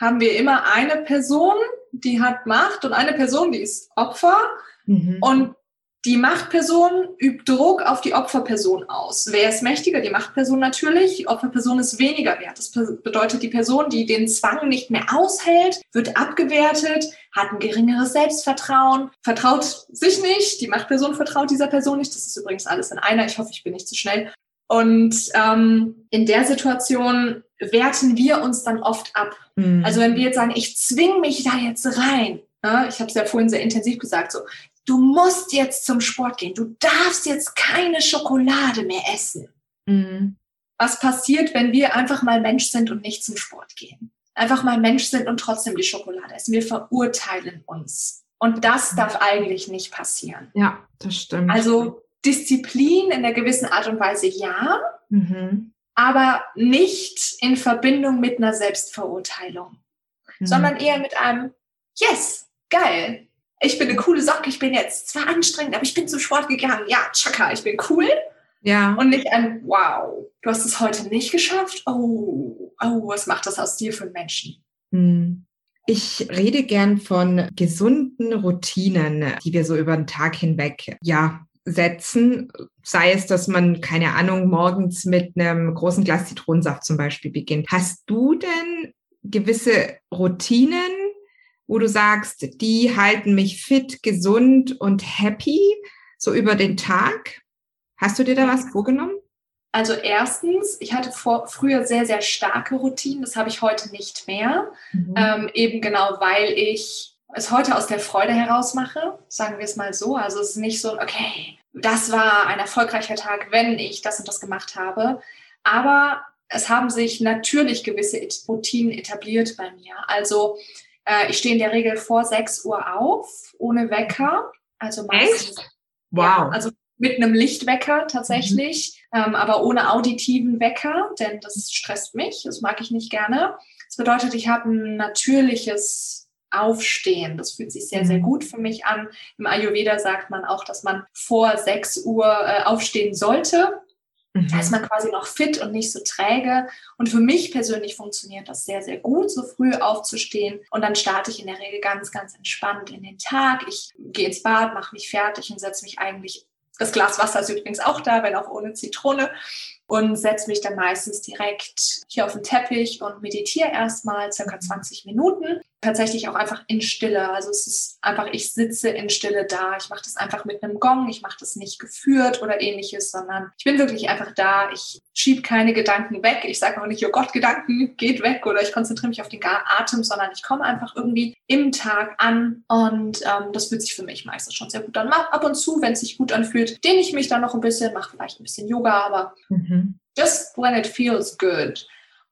haben wir immer eine Person, die hat Macht und eine Person, die ist Opfer. Mhm. Und die Machtperson übt Druck auf die Opferperson aus. Wer ist mächtiger? Die Machtperson natürlich. Die Opferperson ist weniger wert. Das bedeutet, die Person, die den Zwang nicht mehr aushält, wird abgewertet, hat ein geringeres Selbstvertrauen, vertraut sich nicht. Die Machtperson vertraut dieser Person nicht. Das ist übrigens alles in einer. Ich hoffe, ich bin nicht zu schnell. Und ähm, in der Situation werten wir uns dann oft ab. Mhm. Also wenn wir jetzt sagen, ich zwing mich da jetzt rein, ne? ich habe es ja vorhin sehr intensiv gesagt, so, du musst jetzt zum Sport gehen, du darfst jetzt keine Schokolade mehr essen. Mhm. Was passiert, wenn wir einfach mal Mensch sind und nicht zum Sport gehen? Einfach mal Mensch sind und trotzdem die Schokolade essen. Wir verurteilen uns. Und das darf eigentlich nicht passieren. Ja, das stimmt. Also Disziplin in einer gewissen Art und Weise ja, mhm. Aber nicht in Verbindung mit einer Selbstverurteilung, mhm. sondern eher mit einem Yes, geil, ich bin eine coole Socke, ich bin jetzt zwar anstrengend, aber ich bin zum Sport gegangen. Ja, tschakka, ich bin cool. Ja. Und nicht ein Wow, du hast es heute nicht geschafft. Oh, oh, was macht das aus dir für einen Menschen? Hm. Ich rede gern von gesunden Routinen, die wir so über den Tag hinweg, ja, setzen. Sei es, dass man, keine Ahnung, morgens mit einem großen Glas Zitronensaft zum Beispiel beginnt. Hast du denn gewisse Routinen, wo du sagst, die halten mich fit, gesund und happy, so über den Tag? Hast du dir da was vorgenommen? Also erstens, ich hatte vor, früher sehr, sehr starke Routinen, das habe ich heute nicht mehr. Mhm. Ähm, eben genau, weil ich es heute aus der Freude heraus mache, sagen wir es mal so. Also es ist nicht so, okay, das war ein erfolgreicher Tag, wenn ich das und das gemacht habe. Aber es haben sich natürlich gewisse Routinen etabliert bei mir. Also äh, ich stehe in der Regel vor 6 Uhr auf, ohne Wecker. Also meistens. Echt? Wow. Ja, also mit einem Lichtwecker tatsächlich, mhm. ähm, aber ohne auditiven Wecker, denn das stresst mich, das mag ich nicht gerne. Das bedeutet, ich habe ein natürliches Aufstehen. Das fühlt sich sehr, sehr mhm. gut für mich an. Im Ayurveda sagt man auch, dass man vor 6 Uhr äh, aufstehen sollte. Mhm. Da ist man quasi noch fit und nicht so träge. Und für mich persönlich funktioniert das sehr, sehr gut, so früh aufzustehen. Und dann starte ich in der Regel ganz, ganz entspannt in den Tag. Ich gehe ins Bad, mache mich fertig und setze mich eigentlich, das Glas Wasser ist übrigens auch da, wenn auch ohne Zitrone, und setze mich dann meistens direkt hier auf den Teppich und meditiere erstmal circa 20 Minuten tatsächlich auch einfach in Stille. Also es ist einfach, ich sitze in Stille da. Ich mache das einfach mit einem Gong. Ich mache das nicht geführt oder ähnliches, sondern ich bin wirklich einfach da. Ich schiebe keine Gedanken weg. Ich sage auch nicht, oh Gott, Gedanken geht weg oder ich konzentriere mich auf den Atem, sondern ich komme einfach irgendwie im Tag an und ähm, das fühlt sich für mich meistens schon sehr gut an. Ab und zu, wenn es sich gut anfühlt, dehne ich mich dann noch ein bisschen, mache vielleicht ein bisschen Yoga, aber mhm. just when it feels good.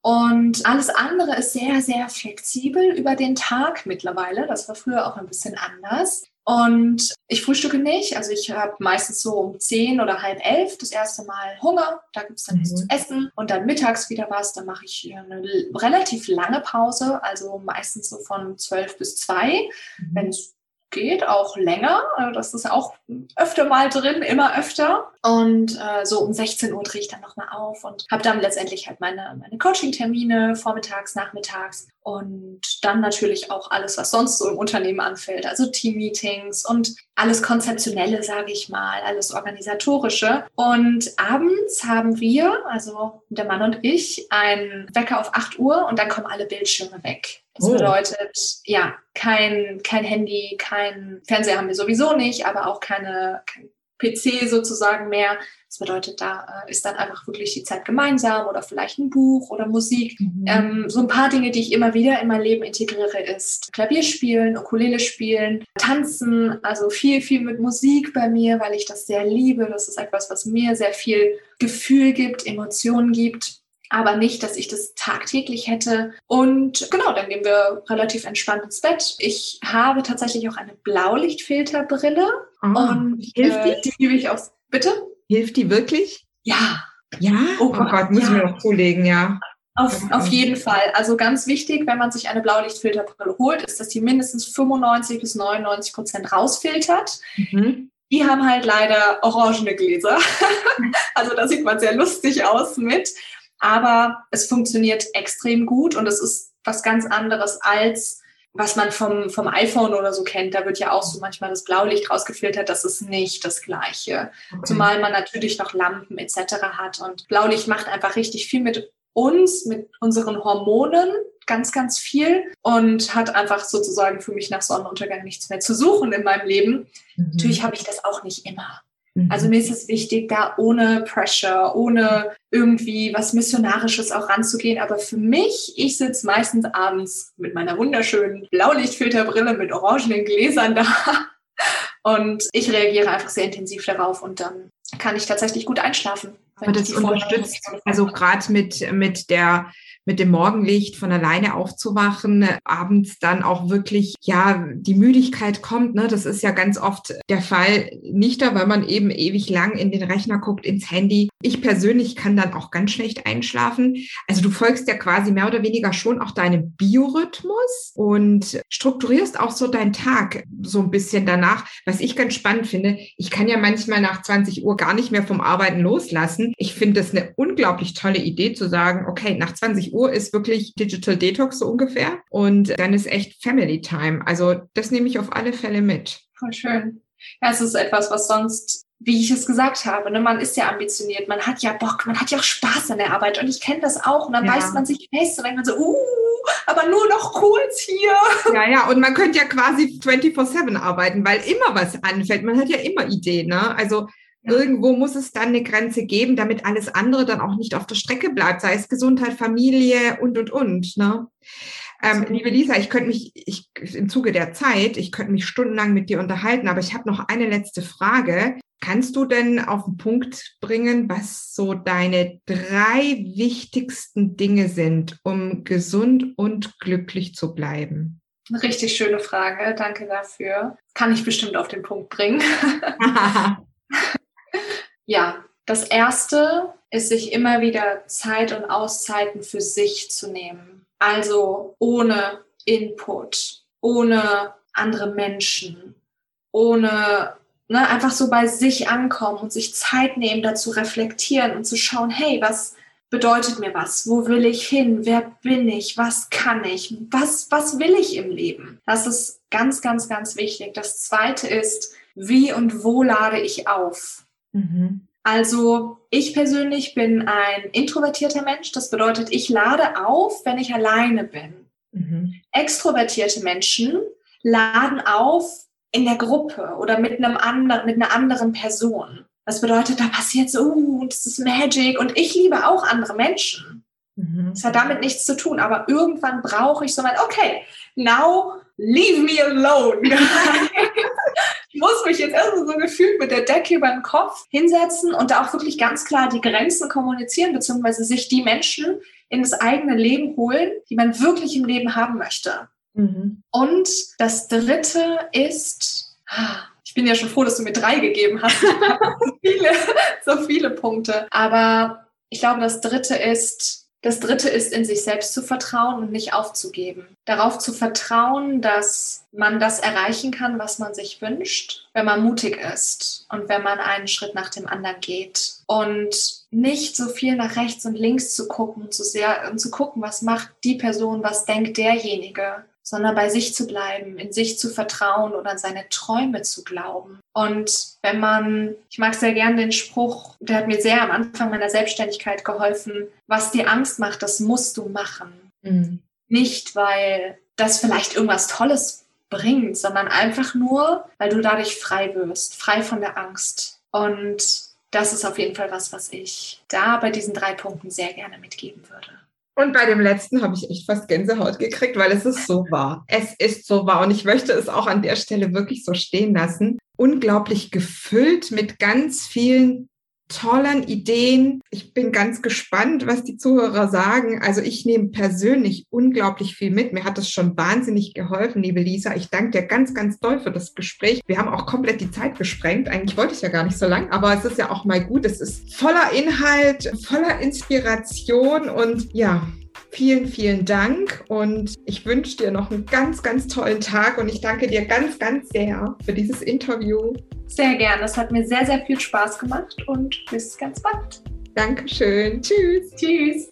Und alles andere ist sehr, sehr flexibel über den Tag mittlerweile. Das war früher auch ein bisschen anders. Und ich frühstücke nicht. Also ich habe meistens so um zehn oder halb elf das erste Mal Hunger. Da gibt es dann mhm. nichts zu essen. Und dann mittags wieder was. Dann mache ich eine relativ lange Pause. Also meistens so von zwölf bis zwei. Mhm. Wenn es geht auch länger. Also das ist auch öfter mal drin, immer öfter. Und äh, so um 16 Uhr drehe ich dann nochmal auf und habe dann letztendlich halt meine, meine Coaching-Termine vormittags, nachmittags und dann natürlich auch alles, was sonst so im Unternehmen anfällt. Also Team-Meetings und alles Konzeptionelle, sage ich mal, alles Organisatorische. Und abends haben wir, also der Mann und ich, einen Wecker auf 8 Uhr und dann kommen alle Bildschirme weg. Das oh. bedeutet, ja, kein, kein Handy, kein Fernseher haben wir sowieso nicht, aber auch keine, kein PC sozusagen mehr. Das bedeutet, da äh, ist dann einfach wirklich die Zeit gemeinsam oder vielleicht ein Buch oder Musik. Mhm. Ähm, so ein paar Dinge, die ich immer wieder in mein Leben integriere, ist Klavier spielen, Ukulele spielen, tanzen, also viel, viel mit Musik bei mir, weil ich das sehr liebe. Das ist etwas, was mir sehr viel Gefühl gibt, Emotionen gibt. Aber nicht, dass ich das tagtäglich hätte. Und genau, dann gehen wir relativ entspannt ins Bett. Ich habe tatsächlich auch eine Blaulichtfilterbrille. Oh, und hilft äh, die liebe ich aus. Bitte? Hilft die wirklich? Ja. Ja? Oh Oh, Gott, Gott, muss ich ja. mir noch zulegen, ja. Auf, auf jeden Fall. Also ganz wichtig, wenn man sich eine Blaulichtfilterbrille holt, ist, dass die mindestens 95 bis 99 Prozent rausfiltert. Mhm. Die haben halt leider orangene Gläser. also da sieht man sehr lustig aus mit. Aber es funktioniert extrem gut und es ist was ganz anderes als was man vom, vom iPhone oder so kennt. Da wird ja auch so manchmal das Blaulicht rausgefiltert. Das ist nicht das Gleiche. Okay. Zumal man natürlich noch Lampen etc. hat. Und Blaulicht macht einfach richtig viel mit uns, mit unseren Hormonen, ganz, ganz viel und hat einfach sozusagen für mich nach Sonnenuntergang nichts mehr zu suchen in meinem Leben. Mhm. Natürlich habe ich das auch nicht immer. Mhm. Also mir ist es wichtig, da ohne Pressure, ohne irgendwie was Missionarisches auch ranzugehen. Aber für mich, ich sitze meistens abends mit meiner wunderschönen Blaulichtfilterbrille mit orangenen Gläsern da. Und ich reagiere einfach sehr intensiv darauf und dann kann ich tatsächlich gut einschlafen. Aber ich das unterstützt, also gerade mit, mit der mit dem Morgenlicht von alleine aufzuwachen, abends dann auch wirklich, ja, die Müdigkeit kommt, ne? Das ist ja ganz oft der Fall. Nicht da, weil man eben ewig lang in den Rechner guckt, ins Handy. Ich persönlich kann dann auch ganz schlecht einschlafen. Also du folgst ja quasi mehr oder weniger schon auch deinem Biorhythmus und strukturierst auch so deinen Tag so ein bisschen danach. Was ich ganz spannend finde, ich kann ja manchmal nach 20 Uhr gar nicht mehr vom Arbeiten loslassen. Ich finde das eine unglaublich tolle Idee zu sagen, okay, nach 20 Uhr ist wirklich Digital Detox so ungefähr und dann ist echt Family Time. Also das nehme ich auf alle Fälle mit. Voll schön. Ja, es ist etwas, was sonst, wie ich es gesagt habe, ne, man ist ja ambitioniert, man hat ja Bock, man hat ja auch Spaß an der Arbeit und ich kenne das auch und dann Ja. beißt man sich fest und denkt man so, uh, aber nur noch kurz hier. Ja, ja, und man könnte ja quasi 24-7 arbeiten, weil immer was anfällt. Man hat ja immer Ideen, ne? Also. Irgendwo muss es dann eine Grenze geben, damit alles andere dann auch nicht auf der Strecke bleibt, sei es Gesundheit, Familie und, und, und, ne? Ähm, liebe Lisa, ich könnte mich, ich, im Zuge der Zeit, ich könnte mich stundenlang mit dir unterhalten, aber ich habe noch eine letzte Frage. Kannst du denn auf den Punkt bringen, was so deine drei wichtigsten Dinge sind, um gesund und glücklich zu bleiben? Eine richtig schöne Frage, danke dafür. Kann ich bestimmt auf den Punkt bringen. Ja, das erste ist, sich immer wieder Zeit und Auszeiten für sich zu nehmen. Also ohne Input, ohne andere Menschen, ohne ne, einfach so bei sich ankommen und sich Zeit nehmen, dazu reflektieren und zu schauen, hey, was bedeutet mir was? Wo will ich hin? Wer bin ich? Was kann ich? Was, was will ich im Leben? Das ist ganz, ganz, ganz wichtig. Das zweite ist, wie und wo lade ich auf? Mhm. Also ich persönlich bin ein introvertierter Mensch. Das bedeutet, ich lade auf, wenn ich alleine bin. Mhm. Extrovertierte Menschen laden auf in der Gruppe oder mit einem anderen, mit einer anderen Person. Das bedeutet, da passiert so, uh, das ist Magic und ich liebe auch andere Menschen. Mhm. Das hat damit nichts zu tun, aber irgendwann brauche ich so mein, okay, now leave me alone. ich muss mich jetzt erstmal so gefühlt mit der Decke über den Kopf hinsetzen und da auch wirklich ganz klar die Grenzen kommunizieren, beziehungsweise sich die Menschen in das eigene Leben holen, die man wirklich im Leben haben möchte. Mhm. Und das dritte ist, ich bin ja schon froh, dass du mir drei gegeben hast. so, viele, so viele Punkte. Aber ich glaube, das dritte ist, das dritte ist, in sich selbst zu vertrauen und nicht aufzugeben. Darauf zu vertrauen, dass man das erreichen kann, was man sich wünscht, wenn man mutig ist und wenn man einen Schritt nach dem anderen geht. Und nicht so viel nach rechts und links zu gucken, zu sehr, und zu gucken, was macht die Person, was denkt derjenige, sondern bei sich zu bleiben, in sich zu vertrauen oder an seine Träume zu glauben. Und wenn man, ich mag sehr gern den Spruch, der hat mir sehr am Anfang meiner Selbstständigkeit geholfen, was dir Angst macht, das musst du machen. Mhm. Nicht, weil das vielleicht irgendwas Tolles bringt, sondern einfach nur, weil du dadurch frei wirst, frei von der Angst. Und das ist auf jeden Fall was, was ich da bei diesen drei Punkten sehr gerne mitgeben würde. Und bei dem letzten habe ich echt fast Gänsehaut gekriegt, weil es ist so wahr. Es ist so wahr. Und ich möchte es auch an der Stelle wirklich so stehen lassen. Unglaublich gefüllt mit ganz vielen tollen Ideen. Ich bin ganz gespannt, was die Zuhörer sagen. Also ich nehme persönlich unglaublich viel mit. Mir hat das schon wahnsinnig geholfen, liebe Lisa. Ich danke dir ganz, ganz doll für das Gespräch. Wir haben auch komplett die Zeit gesprengt. Eigentlich wollte ich ja gar nicht so lang, aber es ist ja auch mal gut. Es ist voller Inhalt, voller Inspiration und ja, Vielen, vielen Dank und ich wünsche dir noch einen ganz, ganz tollen Tag und ich danke dir ganz, ganz sehr für dieses Interview. Sehr gerne. Es hat mir sehr, sehr viel Spaß gemacht und bis ganz bald. Dankeschön. Tschüss. Tschüss.